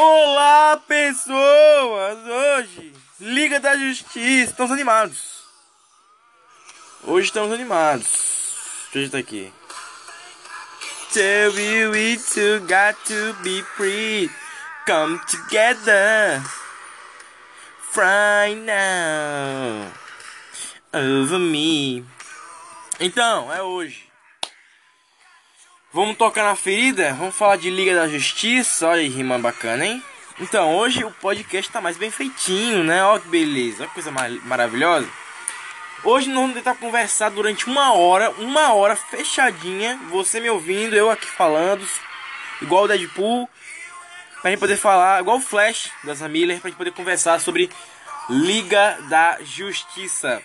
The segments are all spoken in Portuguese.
Olá, pessoas! Hoje, Liga da Justiça. Estamos animados. Hoje estamos animados. Deixa eu estar aqui. Tell you we two got to be free. Come together. Right now. Over me. Então, é hoje. Vamos tocar na ferida? Vamos falar de Liga da Justiça. Olha aí, rima bacana, hein? Então, hoje o podcast tá mais bem feitinho, né? Olha que beleza, olha que coisa mar maravilhosa. Hoje nós vamos tentar conversar durante uma hora, uma hora fechadinha. Você me ouvindo, eu aqui falando, igual o Deadpool. Pra gente poder falar, igual o Flash das Miller, pra gente poder conversar sobre Liga da Justiça.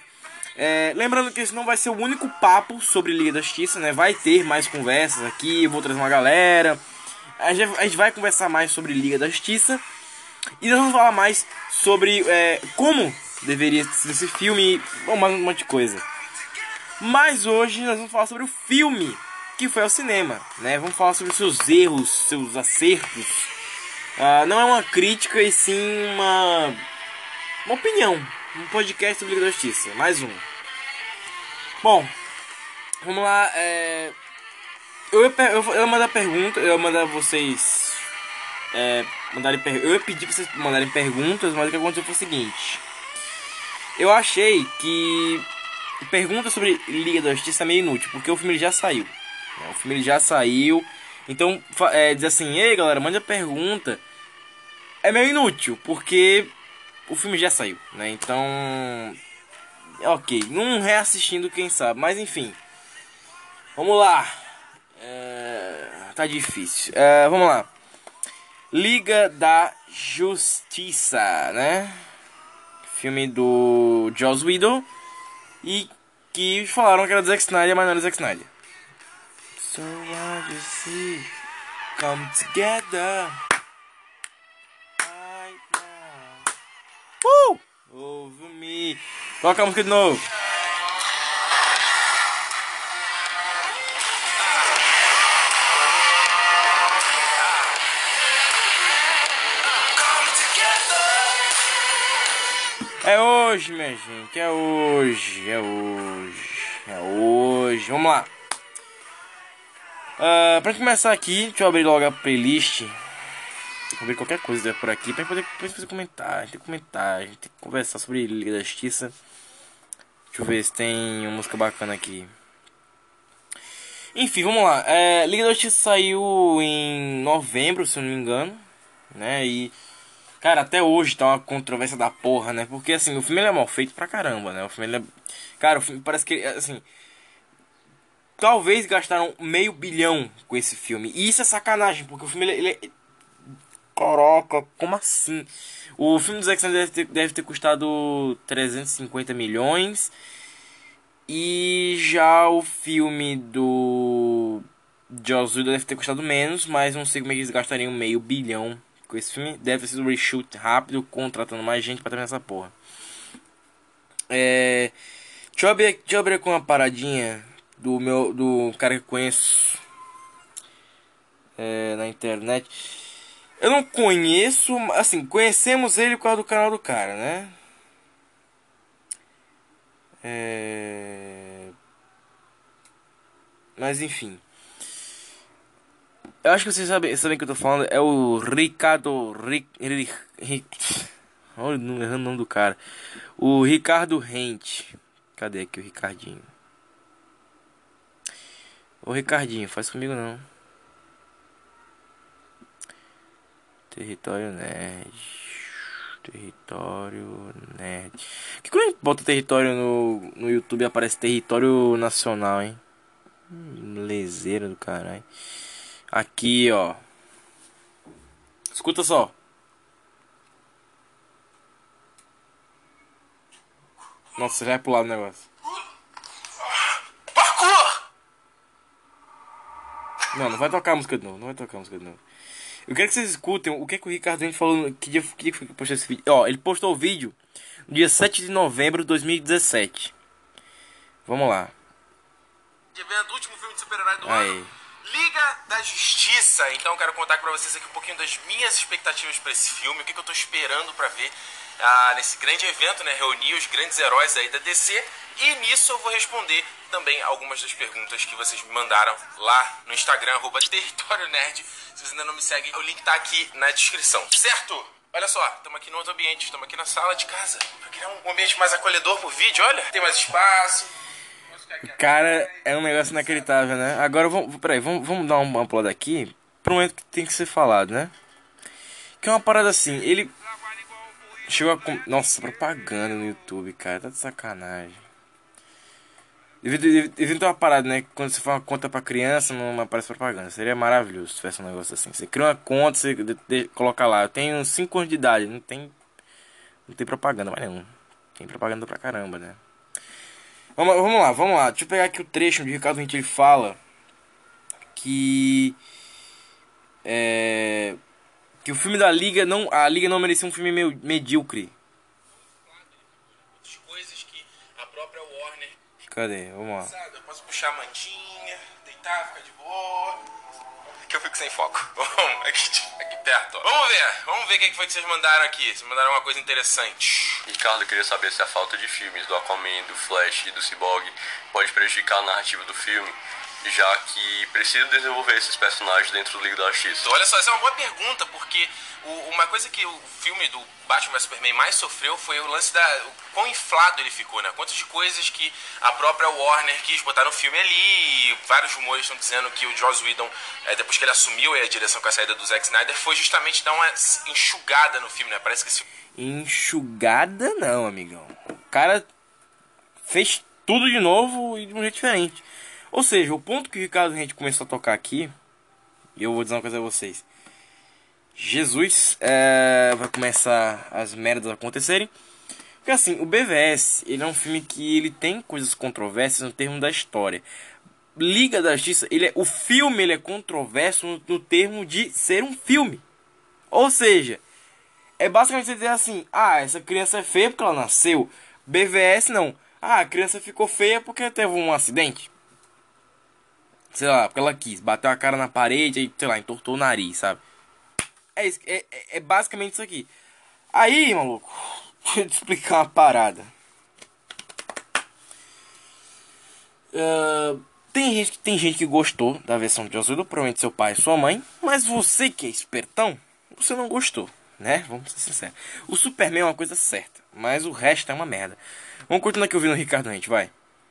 É, lembrando que esse não vai ser o único papo sobre Liga da Justiça, né? Vai ter mais conversas aqui, vou trazer uma galera. A gente, a gente vai conversar mais sobre Liga da Justiça. E nós vamos falar mais sobre é, como deveria ser esse filme, mais um monte de coisa. Mas hoje nós vamos falar sobre o filme que foi ao cinema, né? Vamos falar sobre seus erros, seus acertos. Uh, não é uma crítica e sim uma, uma opinião, um podcast sobre Liga da Justiça, mais um. Bom, vamos lá. É... Eu, ia, eu, ia mandar pergunta, eu ia mandar vocês. É, mandarem per... Eu ia pedir pra vocês mandarem perguntas, mas o que aconteceu foi o seguinte. Eu achei que pergunta sobre Liga da Justiça é meio inútil, porque o filme já saiu. Né? O filme já saiu. Então, é, dizer assim, ei galera, manda pergunta. É meio inútil, porque o filme já saiu, né? Então, ok, não reassistindo, quem sabe, mas enfim, vamos lá. É, tá difícil. É, vamos lá. Liga da Justiça, né? Filme do Joss Whedon e que falaram que era do Zack Snyder, mas não era do Zack Snyder. So what you see come together. Uh! Over me. Toca a música de novo. É hoje, minha gente. É hoje. É hoje. É hoje. Vamos lá. Uh, pra começar aqui, deixa eu abrir logo a playlist Ver qualquer coisa por aqui pra poder, pra fazer comentário. Tem que comentar, tem que conversar sobre Liga da Justiça. Deixa eu ver se tem uma música bacana aqui. Enfim, vamos lá. É, Liga da Justiça saiu em novembro, se eu não me engano. Né? E. Cara, até hoje tá uma controvérsia da porra, né? Porque assim, o filme é mal feito pra caramba, né? O filme é. Cara, o filme parece que. Assim. Talvez gastaram meio bilhão com esse filme. E isso é sacanagem, porque o filme ele, ele Caraca, como assim? O filme do Zack Snyder deve ter, deve ter custado 350 milhões. E já o filme do Joss Whedon deve ter custado menos, mas não sei como é eles gastariam meio bilhão com esse filme. Deve ter sido um reshoot rápido, contratando mais gente pra terminar essa porra. É... Deixa eu, abrir, deixa eu abrir com uma paradinha do meu do cara que conheço é, na internet. Eu não conheço, assim, conhecemos ele por causa do canal do cara, né? É... Mas enfim. Eu acho que vocês sabem, sabem que eu tô falando. É o Ricardo. Ric, Ric, Ric, olha, o nome do cara. O Ricardo Rente. Cadê aqui o Ricardinho? Ô Ricardinho, faz comigo não. Território Nerd. Território Nerd. Que quando a gente bota território no, no YouTube aparece território nacional, hein? Hum, lezeira do caralho. Aqui, ó. Escuta só. Nossa, você vai pular o negócio. Não, não vai tocar a música de novo. Não vai tocar a música de novo. Eu quero que vocês escutem o que, é que o Ricardo falou. Que dia, que dia foi que postou esse vídeo? Ó, ele postou o vídeo no dia 7 de novembro de 2017. Vamos lá. Evento, último filme de super-herói do Aí. ano. Liga da Justiça. Então quero contar para vocês aqui um pouquinho das minhas expectativas para esse filme, o que, que eu tô esperando para ver ah, nesse grande evento, né? Reunir os grandes heróis aí da DC. E nisso eu vou responder também algumas das perguntas que vocês me mandaram lá no Instagram, arroba Território Nerd. Se vocês ainda não me seguem, o link tá aqui na descrição. Certo? Olha só, estamos aqui no outro ambiente, estamos aqui na sala de casa. Pra criar um ambiente mais acolhedor pro vídeo, olha. Tem mais espaço. Cara, é um negócio inacreditável, né? Agora, vamos, peraí, vamos, vamos dar uma pulada aqui pro momento que tem que ser falado, né? Que é uma parada assim, ele chegou a... Nossa, propaganda no YouTube, cara, tá de sacanagem. Devia, ter uma parada, né? Quando você faz uma conta pra criança, não aparece propaganda. Seria maravilhoso se tivesse um negócio assim. Você cria uma conta, você de, de, coloca lá. Eu tenho 5 anos de idade, não tem. Não tem propaganda mais nenhum. Tem propaganda pra caramba, né? Vamos, vamos lá, vamos lá. Deixa eu pegar aqui o trecho onde o Ricardo Rente ele fala que. É. Que o filme da Liga não. A Liga não merecia um filme meio medíocre. Cadê? Vamos lá. Eu posso puxar a mantinha, deitar, ficar de boa. Que eu fico sem foco. aqui, aqui perto, ó. Vamos ver, vamos ver o que foi que vocês mandaram aqui. Vocês mandaram uma coisa interessante. Ricardo queria saber se a falta de filmes do Aquaman, do Flash e do Cyborg pode prejudicar a narrativa do filme já que precisa desenvolver esses personagens dentro do Liga da Justiça? Olha só, essa é uma boa pergunta, porque o, uma coisa que o filme do Batman vs Superman mais sofreu foi o lance da. O quão inflado ele ficou, né? Quantas de coisas que a própria Warner quis botar no filme ali. E vários rumores estão dizendo que o Joss Whedon, é, depois que ele assumiu a direção com a saída do Zack Snyder, foi justamente dar uma enxugada no filme, né? Parece que esse... Enxugada não, amigão. O cara fez tudo de novo e de um jeito diferente. Ou seja, o ponto que o Ricardo gente começou a tocar aqui, e eu vou dizer uma coisa a vocês. Jesus é, vai começar as merdas a acontecerem. Porque assim, o BVS, ele é um filme que ele tem coisas controversas no termo da história. Liga da Justiça, ele é, o filme ele é controverso no, no termo de ser um filme. Ou seja, é basicamente você dizer assim: ah, essa criança é feia porque ela nasceu. BVS não. Ah, a criança ficou feia porque teve um acidente sei lá, porque ela quis, bateu a cara na parede e, sei lá, entortou o nariz, sabe? É, isso, é, é, é basicamente isso aqui. Aí, maluco, deixa eu te explicar uma parada. Uh, tem, gente, tem gente que gostou da versão de Josué, provavelmente seu pai e sua mãe, mas você que é espertão, você não gostou, né? Vamos ser sinceros. O Superman é uma coisa certa, mas o resto é uma merda. Vamos continuar aqui ouvindo o Ricardo Rente, vai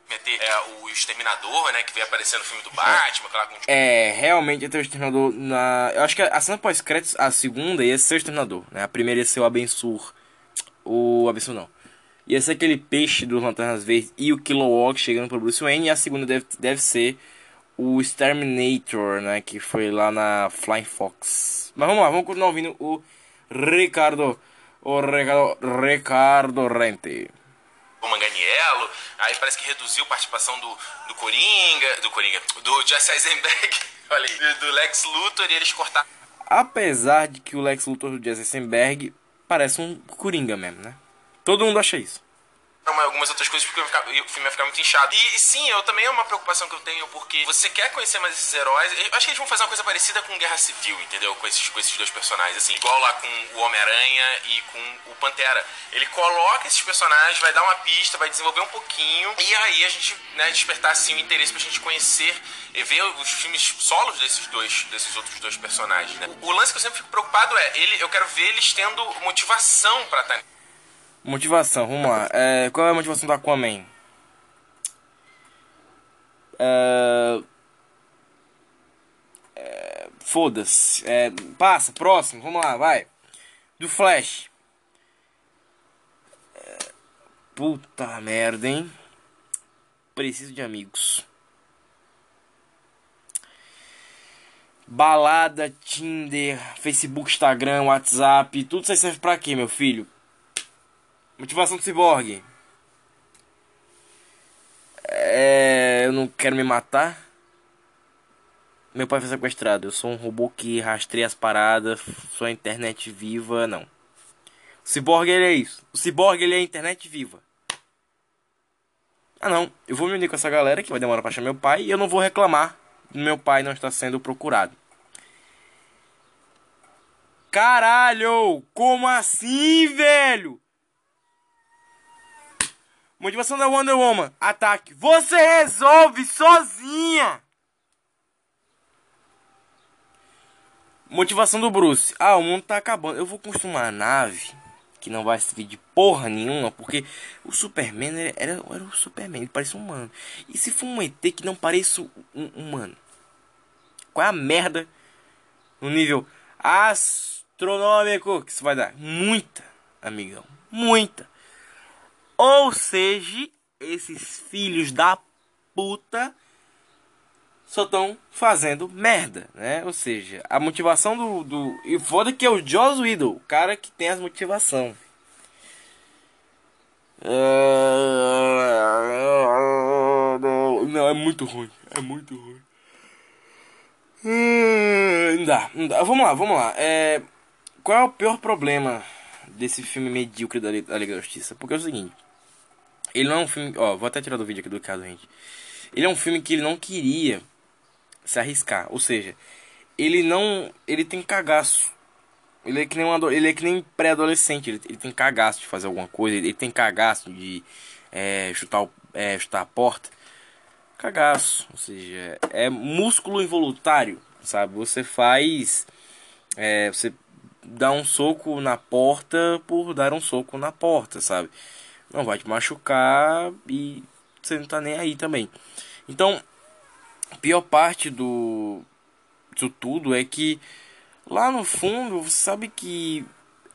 meter é, o Exterminador, né? Que veio aparecer no filme do Batman, aquela com... É, realmente ia ter o Exterminador na. Eu acho que a cena pós-créditos, a segunda ia ser o Exterminador, né? A primeira ia ser o Abensur. O Abensur não. Ia ser aquele peixe dos Lanternas Verdes e o Kilowog chegando pro Bruce Wayne. E a segunda deve, deve ser o Exterminator, né? Que foi lá na Flying Fox. Mas vamos lá, vamos continuar ouvindo o Ricardo. O Ricardo, Ricardo Rente. O Manganiello, aí parece que reduziu a participação do, do Coringa, do Coringa, do Jesse Eisenberg, olha aí, do Lex Luthor e eles cortaram. Apesar de que o Lex Luthor do Jesse Eisenberg parece um Coringa mesmo, né? Todo mundo acha isso algumas outras coisas porque o filme vai ficar muito inchado. E, sim, eu também é uma preocupação que eu tenho, porque você quer conhecer mais esses heróis. Eu acho que eles vão fazer uma coisa parecida com Guerra Civil, entendeu? Com esses, com esses dois personagens, assim, igual lá com o Homem-Aranha e com o Pantera. Ele coloca esses personagens, vai dar uma pista, vai desenvolver um pouquinho, e aí a gente, né, despertar assim o interesse pra gente conhecer e ver os filmes solos desses dois, desses outros dois personagens, né? O, o lance que eu sempre fico preocupado é, ele, eu quero ver eles tendo motivação para estar tá Motivação, vamos lá. É, qual é a motivação do Aquaman? É, é, Foda-se. É, passa, próximo, vamos lá, vai. Do Flash. É, puta merda, hein? Preciso de amigos. Balada, Tinder, Facebook, Instagram, WhatsApp, tudo isso aí serve pra quê, meu filho? Motivação do ciborgue. É, eu não quero me matar. Meu pai foi sequestrado. Eu sou um robô que rastreia as paradas. Sou a internet viva. Não. O ciborgue ele é isso. O ciborgue ele é a internet viva. Ah não. Eu vou me unir com essa galera que vai demorar pra achar meu pai. E eu não vou reclamar meu pai não está sendo procurado. Caralho! Como assim, velho? Motivação da Wonder Woman. Ataque. Você resolve sozinha. Motivação do Bruce. Ah, o mundo tá acabando. Eu vou construir uma nave que não vai servir de porra nenhuma, porque o Superman era, era, era o Superman, ele parece um humano. E se for um ET que não pareça um humano? Qual é a merda no nível astronômico que isso vai dar? Muita, amigão, muita. Ou seja, esses filhos da puta só estão fazendo merda, né? Ou seja, a motivação do. do... E foda que é o Joss Whedon, o cara que tem as motivação. Não, é muito ruim. É muito ruim. Não dá, dá. Vamos lá, vamos lá. É... Qual é o pior problema desse filme medíocre da Liga da Justiça? Porque é o seguinte. Ele não é um filme. Ó, vou até tirar do vídeo aqui do caso, gente. Ele é um filme que ele não queria se arriscar. Ou seja, ele não. Ele tem cagaço. Ele é que nem, um, ele é que nem pré-adolescente. Ele, ele, tem cagaço de fazer alguma coisa. Ele tem cagaço de é, chutar, é, chutar a porta. Cagaço. Ou seja, é músculo involuntário. Sabe? Você faz. É, você dá um soco na porta por dar um soco na porta, sabe? Não vai te machucar e você não tá nem aí também. Então, a pior parte do disso tudo é que lá no fundo você sabe que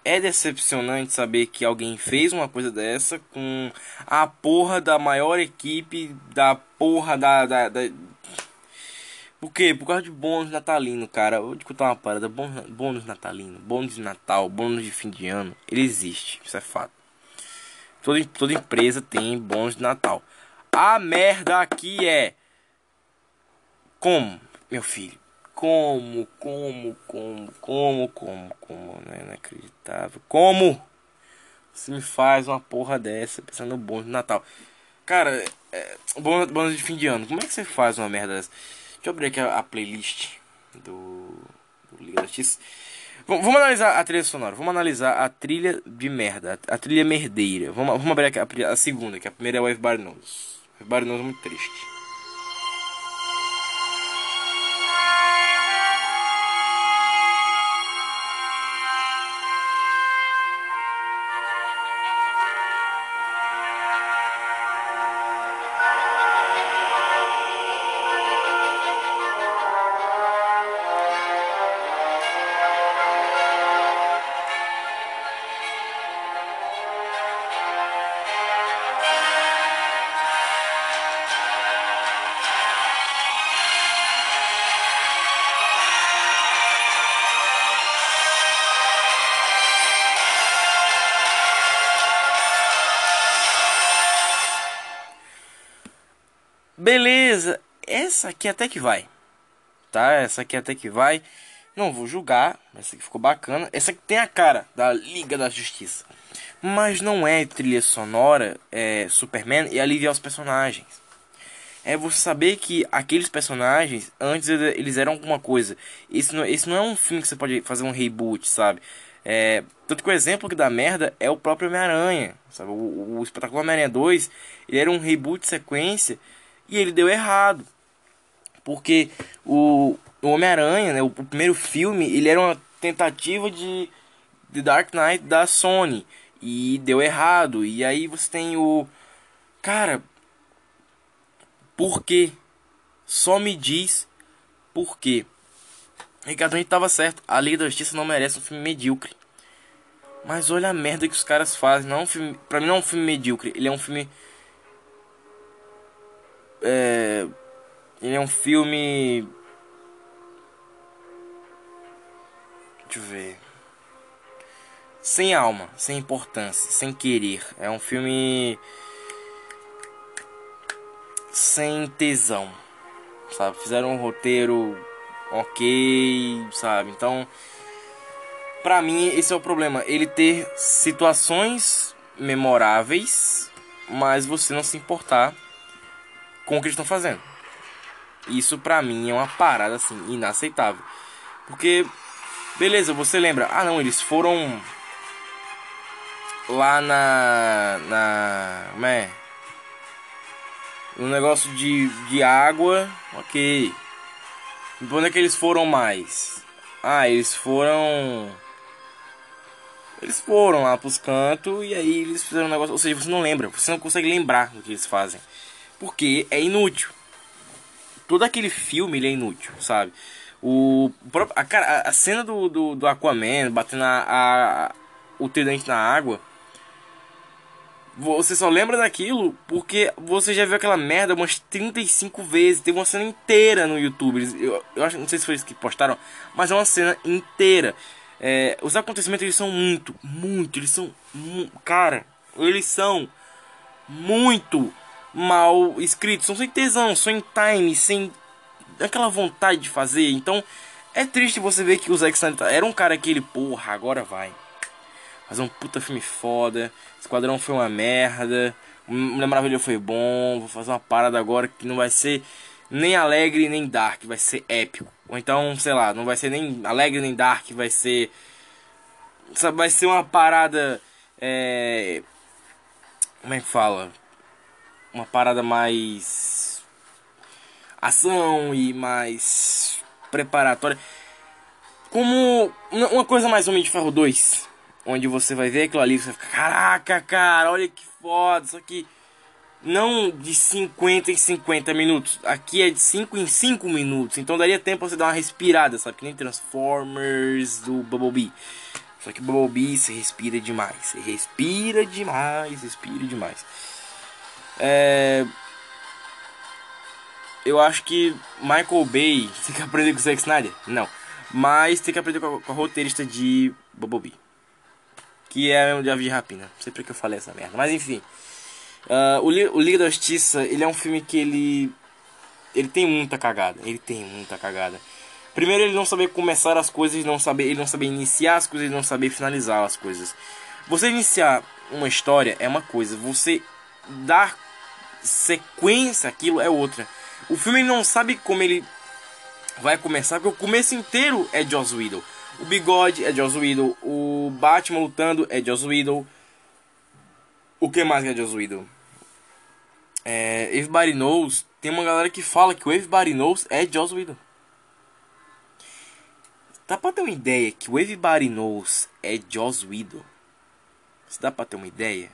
é decepcionante saber que alguém fez uma coisa dessa com a porra da maior equipe da porra da, da, da... Por quê? Por causa de bônus natalino, cara. Vou te contar uma parada. Bônus natalino, bônus de Natal, bônus de fim de ano. Ele existe, isso é fato. Toda, toda empresa tem bônus de Natal. A merda aqui é como, meu filho? Como, como, como, como, como, como, né? Inacreditável. Como? Você me faz uma porra dessa pensando no bônus de Natal. Cara, é, bônus, de fim de ano. Como é que você faz uma merda dessa? Deixa eu abrir aqui a, a playlist do, do Liga da X. Vamos, analisar a trilha sonora. Vamos analisar a trilha de merda. A trilha merdeira. Vamos, vamos abrir aqui a, a segunda, que a primeira é o Everybody Knows. Everybody Knows é muito triste. Beleza, essa aqui até que vai. Tá? Essa aqui até que vai. Não vou julgar, essa aqui ficou bacana. Essa aqui tem a cara da Liga da Justiça. Mas não é trilha sonora, é Superman e aliviar os personagens. É você saber que aqueles personagens, antes eles eram alguma coisa. Esse não, esse não é um filme que você pode fazer um reboot, sabe? É, tanto que o exemplo que dá merda é o próprio Homem-Aranha. Sabe? O, o Espetacular Homem-Aranha 2 ele era um reboot sequência e ele deu errado. Porque o, o Homem-Aranha, né, o, o, primeiro filme, ele era uma tentativa de, de Dark Knight da Sony. E deu errado. E aí você tem o. Cara. Por quê? Só me diz por quê. Ricardo, a gente tava certo. A Liga da Justiça não merece um filme medíocre. Mas olha a merda que os caras fazem. Não é um filme, pra mim não é um filme medíocre. Ele é um filme é, ele é um filme. Deixa eu ver. Sem alma, sem importância, sem querer. É um filme. Sem tesão. Sabe? Fizeram um roteiro ok, sabe? Então. Pra mim, esse é o problema. Ele ter situações memoráveis, mas você não se importar com o que eles estão fazendo. Isso pra mim é uma parada assim inaceitável. Porque beleza, você lembra? Ah, não, eles foram lá na na, como é? Um negócio de de água, OK. Onde é que eles foram mais? Ah, eles foram eles foram lá pros cantos e aí eles fizeram um negócio. Ou seja, você não lembra, você não consegue lembrar do que eles fazem. Porque é inútil. Todo aquele filme é inútil, sabe? O, a, cara, a cena do, do, do Aquaman batendo a, a, o tridente na água. Você só lembra daquilo porque você já viu aquela merda umas 35 vezes. Tem uma cena inteira no YouTube. Eu, eu acho, não sei se foi isso que postaram, mas é uma cena inteira. É, os acontecimentos eles são muito, muito, eles são, cara, eles são muito mal escritos, são sem tesão, sem time, sem aquela vontade de fazer. Então é triste você ver que o Zack Snyder era um cara que ele, porra, agora vai fazer um puta filme foda. Esquadrão foi uma merda. Mulher Maravilha foi bom. Vou fazer uma parada agora que não vai ser nem alegre nem dark, vai ser épico. Ou então, sei lá, não vai ser nem alegre nem dark, vai ser. Vai ser uma parada. É, como é que fala? Uma parada mais. Ação e mais. preparatória. Como uma coisa mais Homem de Ferro 2. Onde você vai ver aquilo ali e você ficar, caraca, cara, olha que foda. Só que não de 50 em 50 minutos. Aqui é de 5 em 5 minutos. Então daria tempo você dar uma respirada, sabe? Que nem Transformers do Bumblebee. Só que Bumblebee você respira demais. Você respira demais, respira demais. É... Eu acho que Michael Bay tem que aprender com o Zack Snyder? Não. Mas tem que aprender com a, com a roteirista de Bumblebee. Que é o de Aves de Rapina. Sempre que eu falei essa merda. Mas enfim. Uh, o, o Liga da Justiça, ele é um filme que ele. Ele tem muita cagada. Ele tem muita cagada. Primeiro, ele não saber começar as coisas, não saber, ele não saber iniciar as coisas, ele não saber finalizar as coisas. Você iniciar uma história é uma coisa, você dar sequência aquilo é outra. O filme não sabe como ele vai começar, porque o começo inteiro é Joss Whedon. O bigode é Joss Whedon, o Batman lutando é Joss Whedon. O que mais é Joss Whedon? É, Everybody Knows, tem uma galera que fala que o Everybody Knows é Joss Whedon. Dá pra ter uma ideia que o Everybody Knows é Joss Whedon? Você dá pra ter uma ideia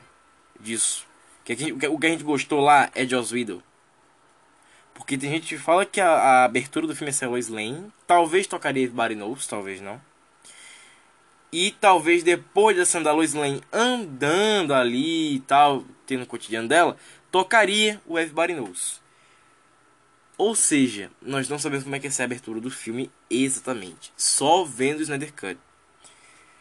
disso? Que o que a gente gostou lá é Joss Whedon. Porque tem gente que fala que a, a abertura do filme é Lois Lane. Talvez tocaria Everybody Knows, talvez não. E talvez depois da da Lois Lane andando ali e tal, tendo o cotidiano dela, tocaria o Everybody Knows. Ou seja, nós não sabemos como é que é essa abertura do filme exatamente. Só vendo o Snyder Cut.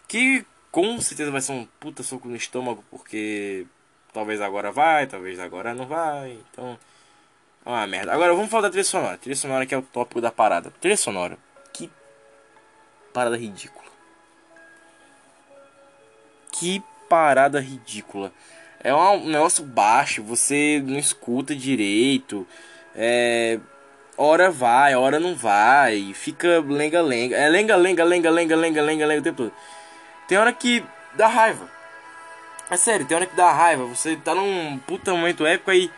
Que com certeza vai ser um puta soco no estômago, porque talvez agora vai, talvez agora não vai. Então, é uma merda. Agora vamos falar da trilha sonora. trilha sonora que é o tópico da parada. Trilha sonora. Que parada ridícula. Que parada ridícula. É um negócio baixo, você não escuta direito. É. Hora vai, hora não vai. Fica lenga-lenga. É lenga-lenga, lenga-lenga, lenga-lenga, lenga o tempo todo. Tem hora que dá raiva. Mas sério, tem hora que dá raiva. Você tá num puta momento épico e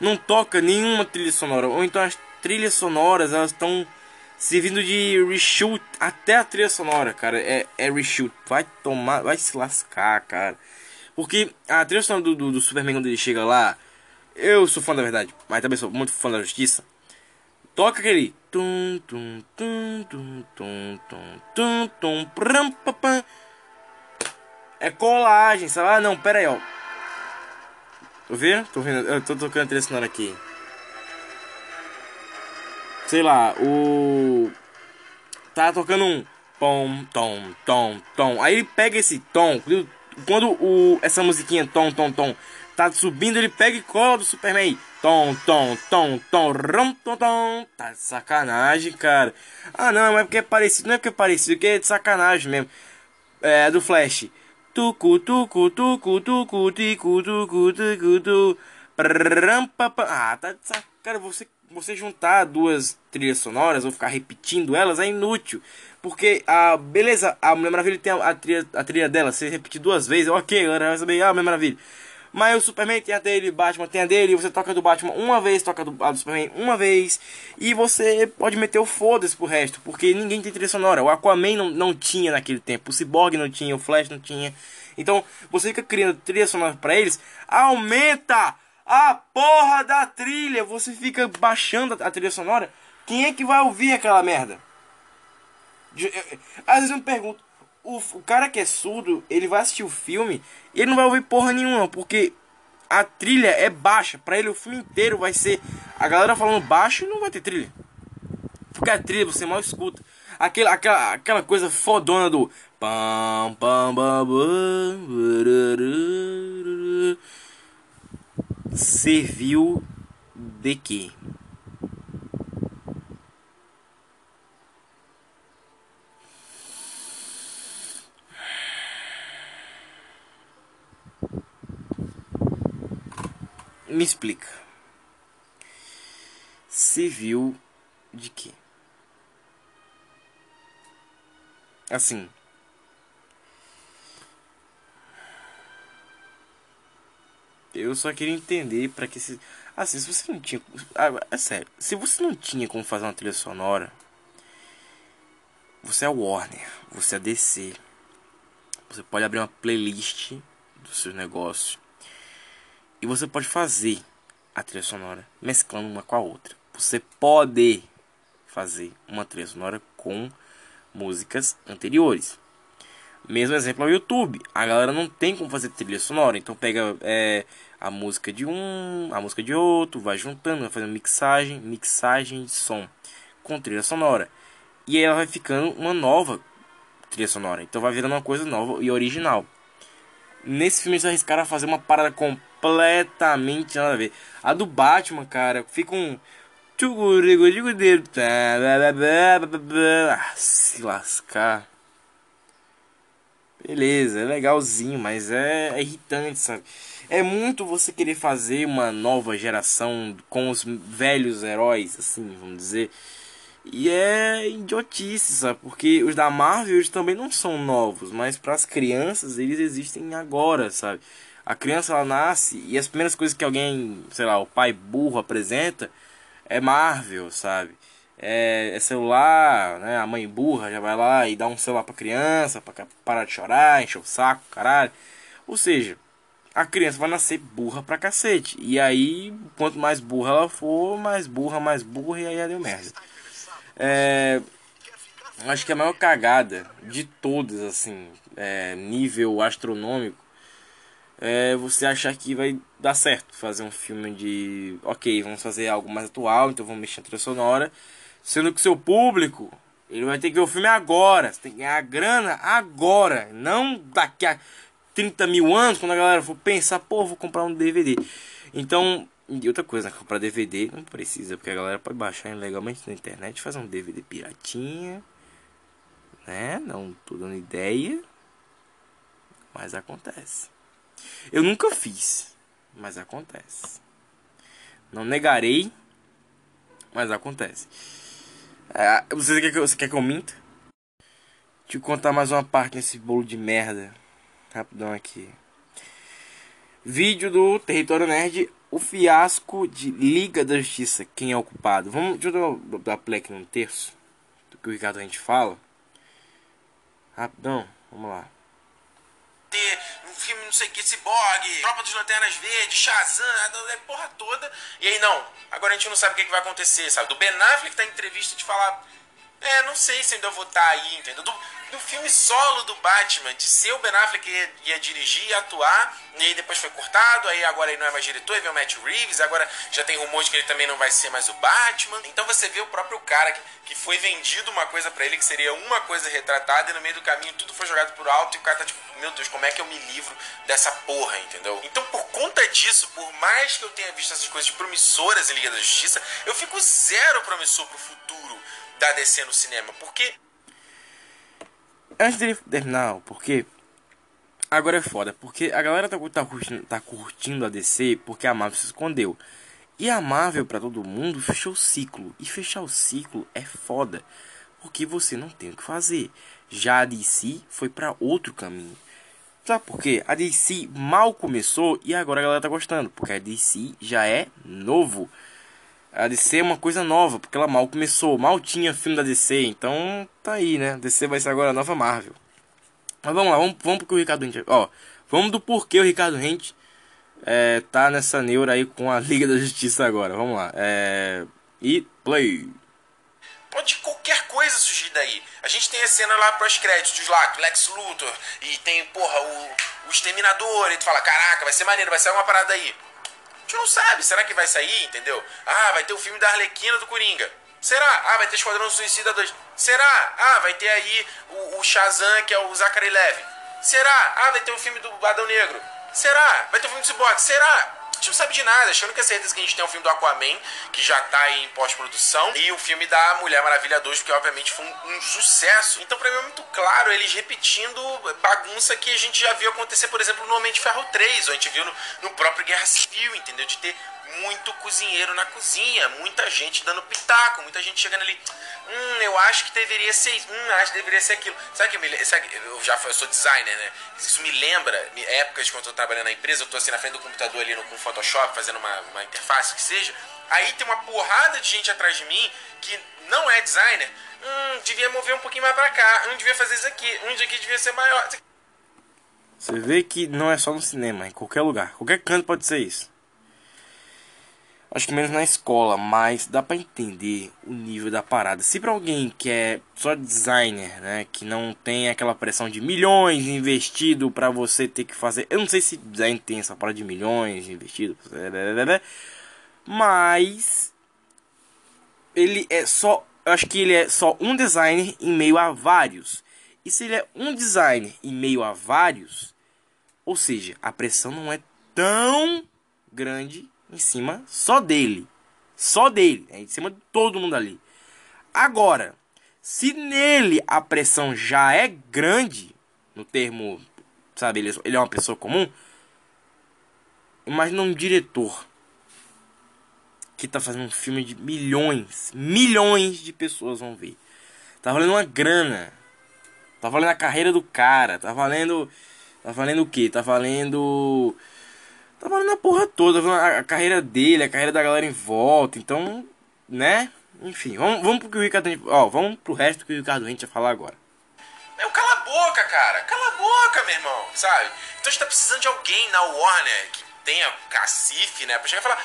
não toca nenhuma trilha sonora. Ou então as trilhas sonoras elas estão servindo de reshoot até a trilha sonora, cara. É, é reshoot. Vai tomar, vai se lascar, cara. Porque a trilha sonora do, do, do Superman quando ele chega lá. Eu sou fã da verdade, mas também sou muito fã da justiça. Toca aquele. Tum, tum, tum, tum, tum, tum, tum, tum, pram, papam. É colagem, sabe? Ah, não, pera aí, ó. Tô vendo? Tô vendo. Eu tô tocando trilha sonora aqui. Sei lá, o. Tá tocando um. Tom, tom, tom, tom. Aí ele pega esse tom. Quando o, essa musiquinha tom, tom, tom tá subindo, ele pega e cola do Superman. Tom, tom, tom, tom, rom, tom, tom. Tá de sacanagem, cara. Ah, não, é porque é parecido. Não é porque é parecido, é porque é de sacanagem mesmo. É do Flash. Tucu, tucu, tucu, tucu, ticu, tucu, tucu, tu. Ah, tá de. Cara, você, você juntar duas trilhas sonoras ou ficar repetindo elas é inútil. Porque a beleza, a Mulher Maravilha tem a, a, trilha, a trilha dela, se repetir duas vezes, ok, galera vai saber, ah, Mulher Maravilha. Mas o Superman tem a dele, Batman tem a dele, você toca do Batman uma vez, toca do, do Superman uma vez, e você pode meter o foda-se pro resto, porque ninguém tem trilha sonora. O Aquaman não, não tinha naquele tempo, o Cyborg não tinha, o Flash não tinha. Então, você fica criando trilha sonora pra eles, aumenta a porra da trilha. Você fica baixando a trilha sonora. Quem é que vai ouvir aquela merda? Às vezes eu me pergunto, o, o cara que é surdo, ele vai assistir o filme e ele não vai ouvir porra nenhuma, porque a trilha é baixa. Pra ele o filme inteiro vai ser a galera falando baixo e não vai ter trilha. Porque a trilha você mal escuta. Aquela, aquela, aquela coisa fodona do. Serviu de quê? Me explica. Civil de quê? Assim. Eu só queria entender para que se assim, se você não tinha, ah, é sério, se você não tinha como fazer uma trilha sonora, você é Warner, você é DC. Você pode abrir uma playlist dos seus negócios e você pode fazer a trilha sonora mesclando uma com a outra. Você pode fazer uma trilha sonora com músicas anteriores. Mesmo exemplo ao YouTube. A galera não tem como fazer trilha sonora. Então pega é, a música de um, a música de outro, vai juntando, vai fazendo mixagem, mixagem de som com trilha sonora. E aí ela vai ficando uma nova trilha sonora. Então vai virando uma coisa nova e original. Nesse filme eles arriscaram a fazer uma parada completamente nada a ver. A do Batman, cara, fica um. Ah, se lascar. Beleza, é legalzinho, mas é, é irritante, sabe? É muito você querer fazer uma nova geração com os velhos heróis, assim, vamos dizer. E é idiotice, sabe? Porque os da Marvel também não são novos, mas para as crianças eles existem agora, sabe? A criança ela nasce e as primeiras coisas que alguém, sei lá, o pai burro apresenta é Marvel, sabe? É, é celular, né? A mãe burra já vai lá e dá um celular pra criança, pra parar de chorar, encher o saco, caralho. Ou seja, a criança vai nascer burra pra cacete. E aí, quanto mais burra ela for, mais burra, mais burra, e aí deu merda. É, acho que a maior cagada de todas, assim, é, nível astronômico, é você achar que vai dar certo fazer um filme de, ok, vamos fazer algo mais atual, então vamos mexer na trilha sonora, sendo que seu público, ele vai ter que ver o filme agora, você tem que ganhar grana agora, não daqui a 30 mil anos, quando a galera for pensar, pô, vou comprar um DVD. Então, e outra coisa, comprar DVD não precisa, porque a galera pode baixar ilegalmente na internet, fazer um DVD piratinha, né? Não tô dando ideia, mas acontece. Eu nunca fiz, mas acontece. Não negarei, mas acontece. É, você, quer que, você quer que eu minta? Deixa eu contar mais uma parte nesse bolo de merda. Rapidão aqui. Vídeo do Território Nerd o fiasco de Liga da Justiça, quem é o culpado? Vamos, deixa eu dar play aqui no terço do que o Ricardo a gente fala. Rapidão, vamos lá. Um filme, não sei o que, Cyborg, Tropa dos Lanternas Verdes, Shazam, a porra toda. E aí, não, agora a gente não sabe o que, que vai acontecer, sabe? Do Ben Affleck tá em entrevista de falar. É, não sei se ainda vou estar tá aí, entendeu? Do, do filme solo do Batman, de ser o Ben Affleck ia, ia dirigir e atuar, e aí depois foi cortado, aí agora ele não é mais diretor, aí vem o Matt Reeves, agora já tem rumores que ele também não vai ser mais o Batman. Então você vê o próprio cara que, que foi vendido uma coisa para ele que seria uma coisa retratada, e no meio do caminho tudo foi jogado por alto, e o cara tá tipo, meu Deus, como é que eu me livro dessa porra, entendeu? Então por conta disso, por mais que eu tenha visto essas coisas promissoras em Liga da Justiça, eu fico zero promissor pro futuro da DC no cinema, porque Antes dele terminar, porque agora é foda, porque a galera tá, tá, curtindo, tá curtindo a DC porque a Marvel se escondeu. E a Marvel, para todo mundo, fechou o ciclo. E fechar o ciclo é foda. Porque você não tem o que fazer. Já a DC foi para outro caminho. Sabe por quê? A DC mal começou e agora a galera tá gostando. Porque a DC já é novo. A DC é uma coisa nova, porque ela mal começou. Mal tinha filme da DC. Então tá aí, né? DC vai ser agora a nova Marvel. Mas vamos lá, vamos, vamos o Ricardo Rente. Ó, vamos do porquê o Ricardo Rente é, tá nessa neura aí com a Liga da Justiça agora. Vamos lá. É, e play. Pode qualquer coisa surgir daí. A gente tem a cena lá pós-créditos lá, Lex Luthor, e tem, porra, o, o Exterminador, e tu fala, caraca, vai ser maneiro, vai sair uma parada aí. A gente não sabe, será que vai sair, entendeu? Ah, vai ter o filme da Arlequina do Coringa. Será? Ah, vai ter Esquadrão Suicida 2. Será? Ah, vai ter aí o, o Shazam, que é o Zachary Levy. Será? Ah, vai ter o filme do Adão Negro. Será? Vai ter o filme do Cyborg. Será? A gente não sabe de nada. Achando que é certeza que a gente tem o filme do Aquaman, que já tá em pós-produção, e o filme da Mulher Maravilha 2, que obviamente foi um, um, sucesso. Então, pra mim é muito claro eles repetindo bagunça que a gente já viu acontecer, por exemplo, no Homem de Ferro 3, ou a gente viu no, no próprio Guerra Civil, entendeu? De ter muito cozinheiro na cozinha, muita gente dando pitaco, muita gente chegando ali. Hum, eu acho que deveria ser isso. Hum, acho que deveria ser aquilo. Sabe que me, sabe, eu já eu sou designer, né? Isso me lembra épocas quando eu tô trabalhando na empresa, eu tô assim na frente do computador ali no, com Photoshop, fazendo uma, uma interface que seja. Aí tem uma porrada de gente atrás de mim que não é designer. Hum, devia mover um pouquinho mais pra cá. Hum, devia fazer isso aqui. Hum, isso aqui devia ser maior. Você vê que não é só no cinema, em qualquer lugar. Qualquer canto pode ser isso. Acho que menos na escola, mas dá para entender o nível da parada. Se para alguém que é só designer, né, que não tem aquela pressão de milhões investido para você ter que fazer, eu não sei se design tem essa parada de milhões investido, mas ele é só, eu acho que ele é só um designer em meio a vários. E se ele é um designer em meio a vários, ou seja, a pressão não é tão grande em cima só dele. Só dele, é em cima de todo mundo ali. Agora, se nele a pressão já é grande, no termo, sabe, ele, ele é uma pessoa comum, imagina um diretor que tá fazendo um filme de milhões, milhões de pessoas vão ver. Tá valendo uma grana. Tá valendo a carreira do cara, tá valendo tá valendo o quê? Tá valendo Tá valendo a porra toda, a, a carreira dele, a carreira da galera em volta. Então, né? Enfim, vamos, vamos pro que o Ricardo. Ó, vamos pro resto que o Ricardo Rente ia falar agora. Meu, cala a boca, cara. Cala a boca, meu irmão, sabe? Então a gente tá precisando de alguém na Warner que tenha cacife, né? Pra chegar e falar.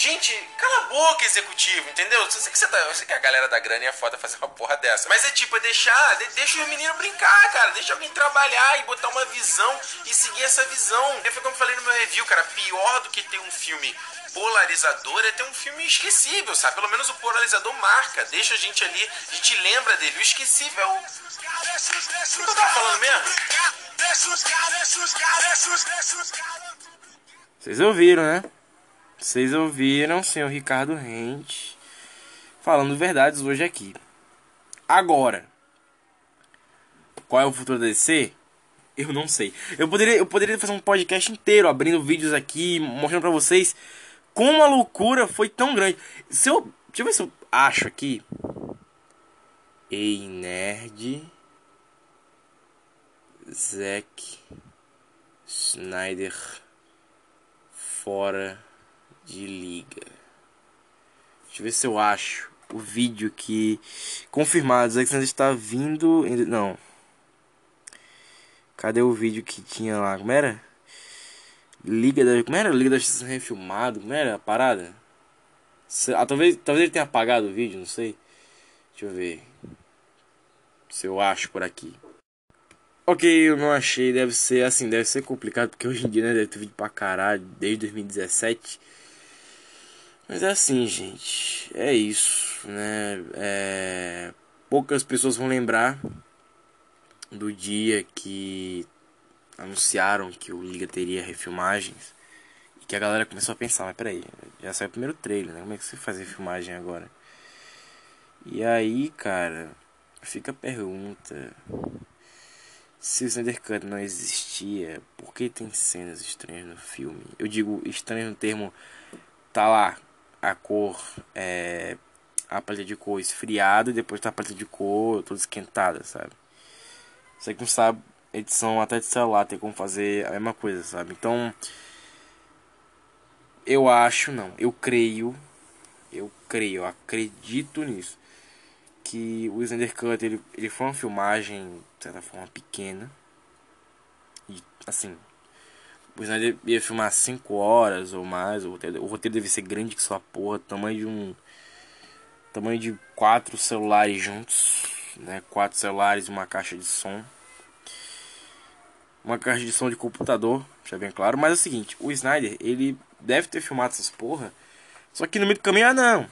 Gente, cala a boca, executivo, entendeu? Eu sei que, você tá, eu sei que a galera da grana é foda fazer uma porra dessa. Mas é tipo, é deixar, de, deixa o menino brincar, cara. Deixa alguém trabalhar e botar uma visão e seguir essa visão. Foi como eu falei no meu review, cara. Pior do que ter um filme polarizador é ter um filme esquecível, sabe? Pelo menos o polarizador marca, deixa a gente ali, a gente lembra dele. O esquecível. O que eu tava falando mesmo? Vocês ouviram, né? Vocês ouviram, senhor Ricardo Rente, falando verdades hoje aqui. Agora, qual é o futuro da DC? Eu não sei. Eu poderia, eu poderia fazer um podcast inteiro abrindo vídeos aqui, mostrando pra vocês como a loucura foi tão grande. Se eu, deixa eu ver se eu acho aqui. Ei, nerd. Zack Snyder fora de liga. Deixa eu ver se eu acho o vídeo que confirmado. Zack Snyder está vindo. Não. Cadê o vídeo que tinha lá? Como era? Liga da. Como era? Liga da Justiça refilmado. Como era a parada? Ah, talvez, talvez ele tenha apagado o vídeo, não sei. Deixa eu ver. Se eu acho por aqui. Ok, eu não achei. Deve ser assim, deve ser complicado. Porque hoje em dia né, deve ter vídeo pra caralho. Desde 2017. Mas é assim, gente. É isso, né? É... Poucas pessoas vão lembrar do dia que anunciaram que o Liga teria refilmagens. E que a galera começou a pensar, mas peraí, já saiu o primeiro trailer, né? Como é que você faz refilmagem agora? E aí, cara, fica a pergunta. Se o Snyder Cut não existia, por que tem cenas estranhas no filme? Eu digo estranho no termo tá lá a cor é a paleta de cor esfriada e depois tá a paleta de cor toda esquentada, sabe? Você que não sabe, edição até de celular tem como fazer a mesma coisa, sabe? Então, eu acho, não, eu creio, eu creio, eu acredito nisso. Que o Snyder Cut ele, ele foi uma filmagem, de certa forma, pequena. E, assim, o Snyder ia filmar 5 horas ou mais. O roteiro, o roteiro deve ser grande que sua porra, tamanho de um. Tamanho de quatro celulares juntos. Né? Quatro celulares e uma caixa de som. Uma caixa de som de computador, já bem claro. Mas é o seguinte, o Snyder, ele deve ter filmado essas porra. Só que no meio do caminho, ah não.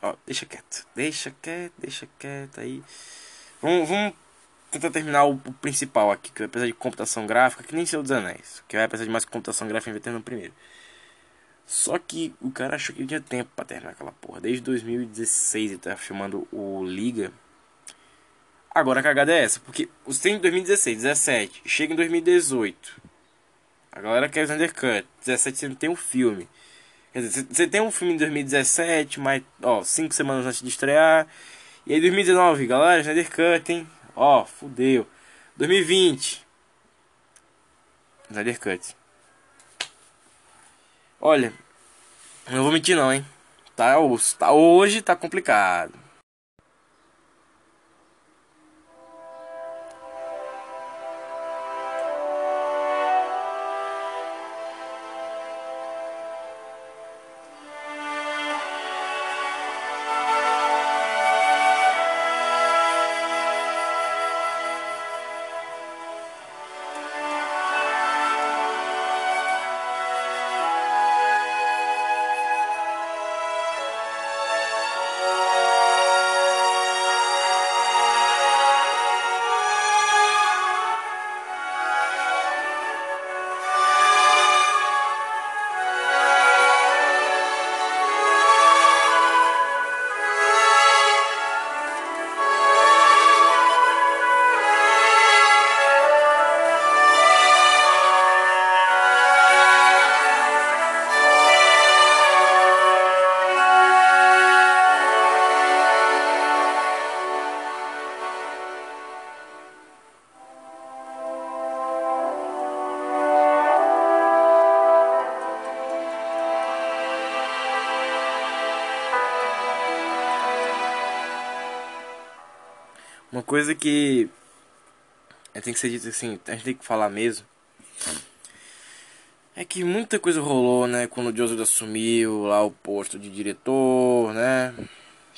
Ó, deixa quieto. Deixa quieto, deixa quieto aí. Vamos, vamos tentar terminar o, o, principal aqui, que vai precisar de computação gráfica, que nem Senhor dos Anéis. Que vai precisar de mais computação gráfica inventando primeiro. Só que o cara achou que tinha tempo pra terminar aquela porra. Desde 2016 ele tá filmando o Liga. Agora a cagada é essa, porque os tem em 2016, 17, chega em 2018. A galera quer o Snyder Cut. 17 você não tem um filme. Quer dizer, você tem um filme em 2017, mas, ó, 5 semanas antes de estrear. E aí 2019, galera, Snyder Cut, hein? Ó, fudeu. 2020. Snyder Cut. Olha, não vou mentir não, hein? Tá, tá, hoje tá complicado. Coisa que tem que ser dito assim, a gente tem que falar mesmo. É que muita coisa rolou, né? Quando o Joseph assumiu lá o posto de diretor, né?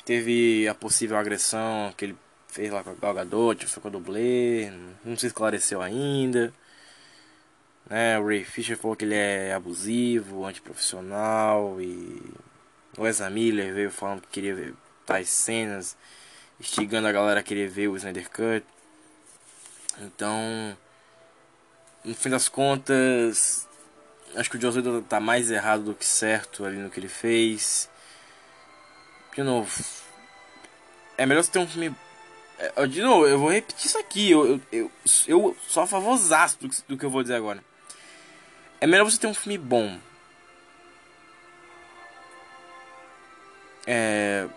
Teve a possível agressão que ele fez lá com a Gal Gadot, com a dublê, não se esclareceu ainda. Né? O Ray Fisher falou que ele é abusivo, antiprofissional e o Ezra Miller veio falando que queria ver tais cenas instigando a galera a querer ver o Snyder Cut. Então, no fim das contas, acho que o Joss tá mais errado do que certo ali no que ele fez. De novo, é melhor você ter um filme. É, de novo, eu vou repetir isso aqui. Eu, eu, eu, eu sou a favorzaço do, do que eu vou dizer agora. É melhor você ter um filme bom. É,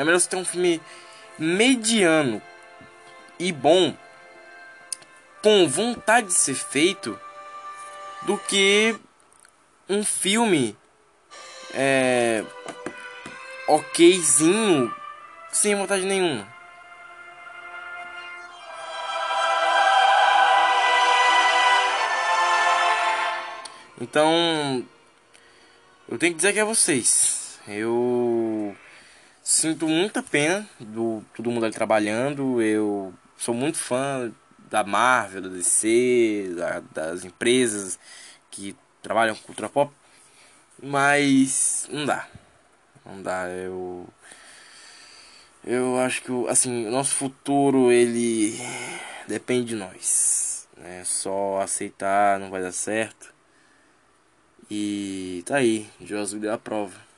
é melhor você ter um filme mediano e bom, com vontade de ser feito, do que um filme é, okzinho sem vontade nenhuma. Então, eu tenho que dizer que é vocês. Eu sinto muita pena do todo mundo ali trabalhando. Eu sou muito fã da Marvel, da DC, da, das empresas que trabalham com cultura pop, mas não dá. Não dá, eu eu acho que assim, o nosso futuro ele depende de nós. Né? Só aceitar não vai dar certo. E tá aí, Josué deu a prova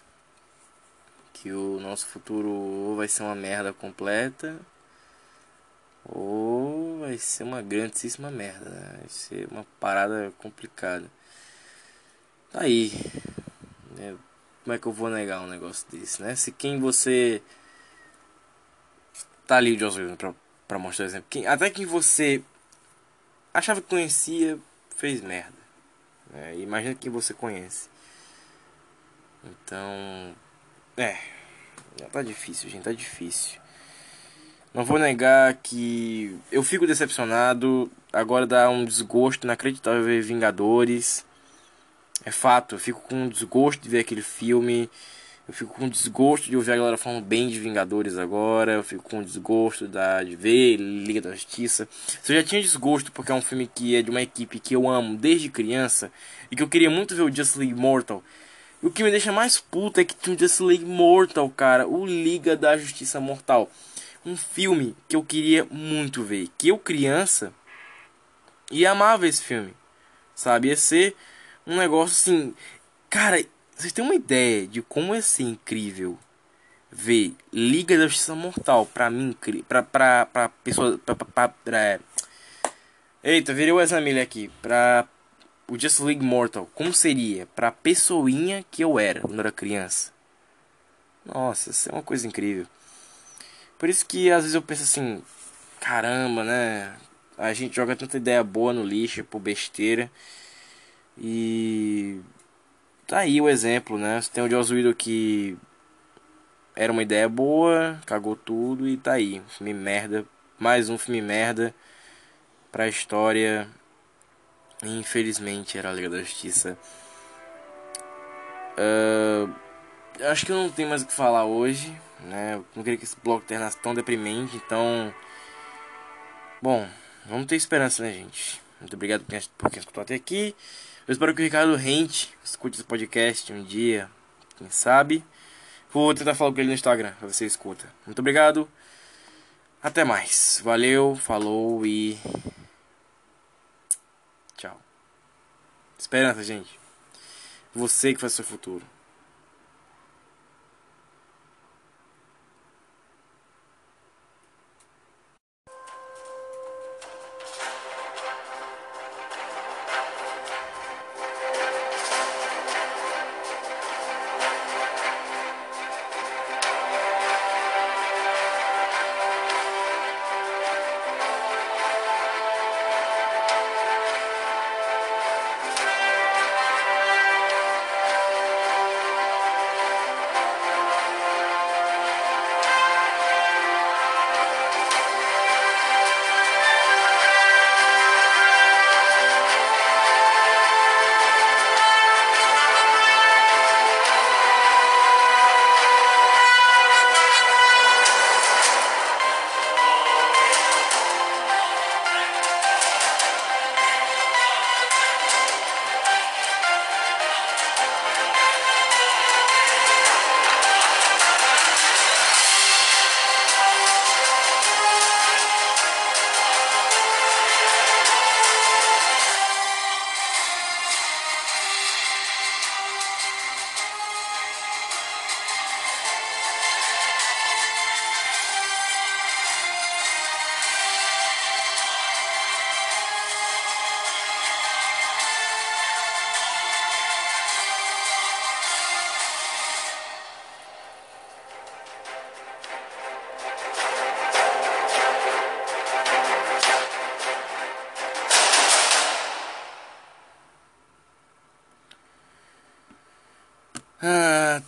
que o nosso futuro ou vai ser uma merda completa ou vai ser uma grandíssima merda, né? vai ser uma parada complicada. Tá aí, né? como é que eu vou negar um negócio desse, né? Se quem você tá ali o Joss Whedon pra, pra mostrar exemplo, quem, até quem você achava que conhecia fez merda. É, imagina quem você conhece. Então, é, já tá difícil, gente, tá difícil. Não vou negar que eu fico decepcionado. Agora dá um desgosto inacreditável ver Vingadores. É fato, eu fico com desgosto de ver aquele filme. Eu fico com desgosto de ouvir a galera falando bem de Vingadores agora. Eu fico com desgosto da, de ver Liga da Justiça. Se eu já tinha desgosto porque é um filme que é de uma equipe que eu amo desde criança e que eu queria muito ver o Just League Mortal. O que me deixa mais puto é que tinha o Just League Mortal, cara. O Liga da Justiça Mortal um filme que eu queria muito ver. Que eu, criança, ia amava esse filme. Sabe? Ia ser um negócio assim. Cara, vocês têm uma ideia de como ia ser incrível ver Liga da Justiça Mortal pra mim, pra, pra, pra pessoa. Pra, pra, pra, pra, Eita, virei o Examile aqui. Pra o Just League Mortal. Como seria pra pessoinha que eu era quando era criança? Nossa, isso é uma coisa incrível. Por isso que às vezes eu penso assim, caramba, né? A gente joga tanta ideia boa no lixo por besteira. E tá aí o exemplo, né? Você tem o Joss Whedon que era uma ideia boa, cagou tudo e tá aí, um filme merda, mais um filme merda pra história. Infelizmente era a Liga da Justiça. Uh, acho que eu não tenho mais o que falar hoje né? Eu não queria que esse bloco terminasse tão deprimente, então. Bom, vamos ter esperança, né, gente? Muito obrigado por quem escutou até aqui. Eu espero que o Ricardo Rente escute esse podcast um dia, quem sabe. Vou tentar falar com ele no Instagram, pra você escuta. Muito obrigado. Até mais. Valeu, falou e. Esperança, gente. Você que faz o seu futuro.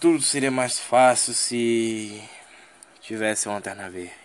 Tudo seria mais fácil se tivesse uma lanterna verde.